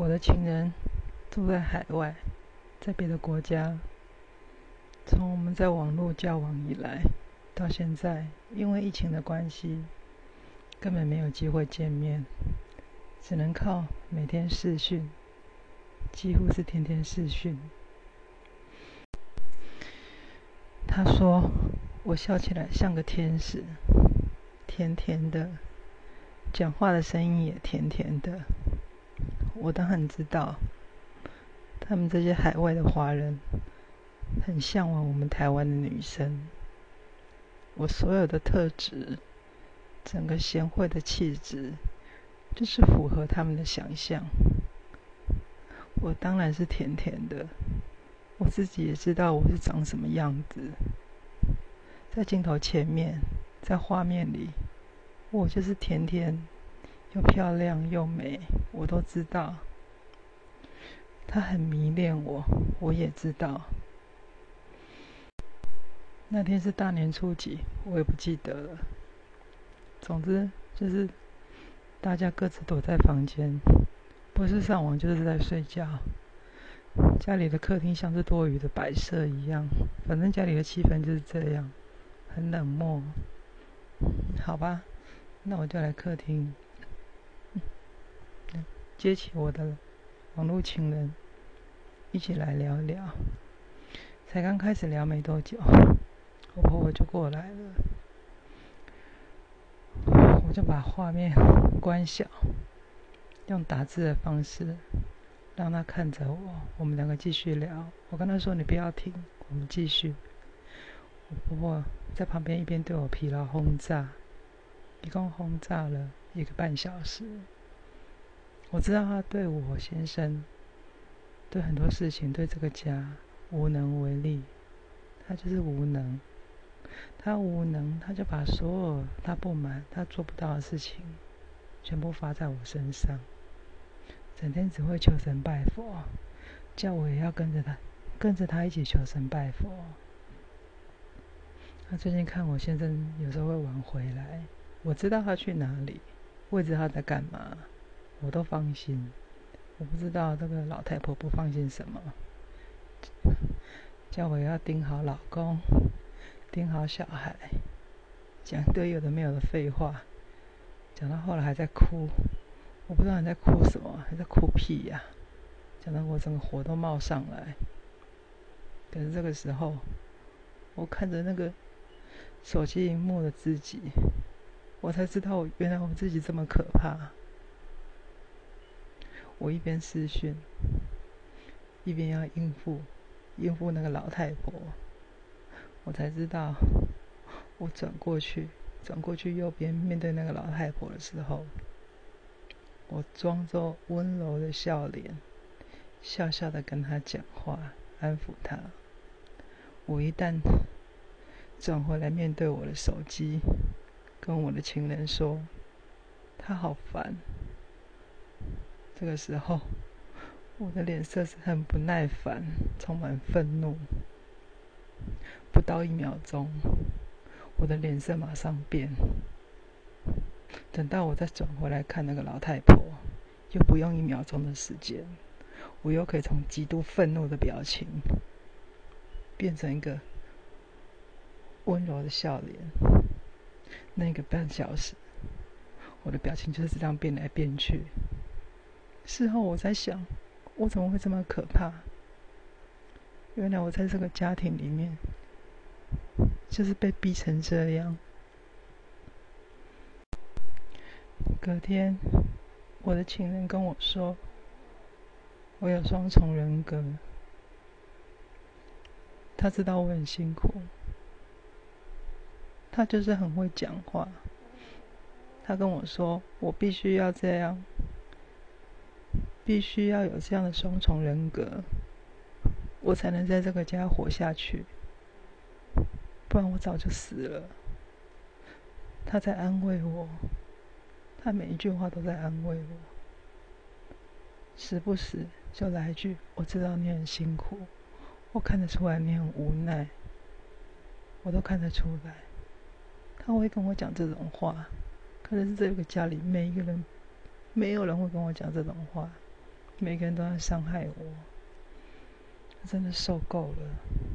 我的情人住在海外，在别的国家。从我们在网络交往以来，到现在，因为疫情的关系，根本没有机会见面，只能靠每天视讯，几乎是天天视讯。他说我笑起来像个天使，甜甜的，讲话的声音也甜甜的。我当然知道，他们这些海外的华人很向往我们台湾的女生。我所有的特质，整个贤惠的气质，就是符合他们的想象。我当然是甜甜的，我自己也知道我是长什么样子。在镜头前面，在画面里，我就是甜甜。又漂亮又美，我都知道。他很迷恋我，我也知道。那天是大年初几，我也不记得了。总之就是大家各自躲在房间，不是上网就是在睡觉。家里的客厅像是多余的摆设一样，反正家里的气氛就是这样，很冷漠。好吧，那我就来客厅。接起我的网络情人，一起来聊聊。才刚开始聊没多久，我婆婆就过来了，我就把画面关小，用打字的方式让她看着我，我们两个继续聊。我跟她说：“你不要停，我们继续。”我婆婆在旁边一边对我疲劳轰炸，一共轰炸了一个半小时。我知道他对我先生，对很多事情，对这个家无能为力，他就是无能。他无能，他就把所有他不满、他做不到的事情，全部发在我身上。整天只会求神拜佛，叫我也要跟着他，跟着他一起求神拜佛。他最近看我先生有时候会晚回来，我知道他去哪里，我也知道他在干嘛。我都放心，我不知道这个老太婆不放心什么，叫我要盯好老公，盯好小孩，讲一堆有的没有的废话，讲到后来还在哭，我不知道你在哭什么，还在哭屁呀？讲到我整个火都冒上来。可是这个时候，我看着那个手机荧幕的自己，我才知道原来我自己这么可怕。我一边视讯，一边要应付应付那个老太婆，我才知道，我转过去，转过去右边面对那个老太婆的时候，我装作温柔的笑脸，笑笑的跟她讲话，安抚她。我一旦转回来面对我的手机，跟我的情人说，他好烦。这个时候，我的脸色是很不耐烦，充满愤怒。不到一秒钟，我的脸色马上变。等到我再转回来看那个老太婆，又不用一秒钟的时间，我又可以从极度愤怒的表情，变成一个温柔的笑脸。那个半小时，我的表情就是这样变来变去。事后我在想，我怎么会这么可怕？原来我在这个家庭里面，就是被逼成这样。隔天，我的情人跟我说，我有双重人格。他知道我很辛苦，他就是很会讲话。他跟我说，我必须要这样。必须要有这样的双重人格，我才能在这个家活下去，不然我早就死了。他在安慰我，他每一句话都在安慰我，时不时就来一句：“我知道你很辛苦，我看得出来你很无奈，我都看得出来。”他会跟我讲这种话，可能是这个家里每一个人，没有人会跟我讲这种话。每个人都在伤害我，真的受够了。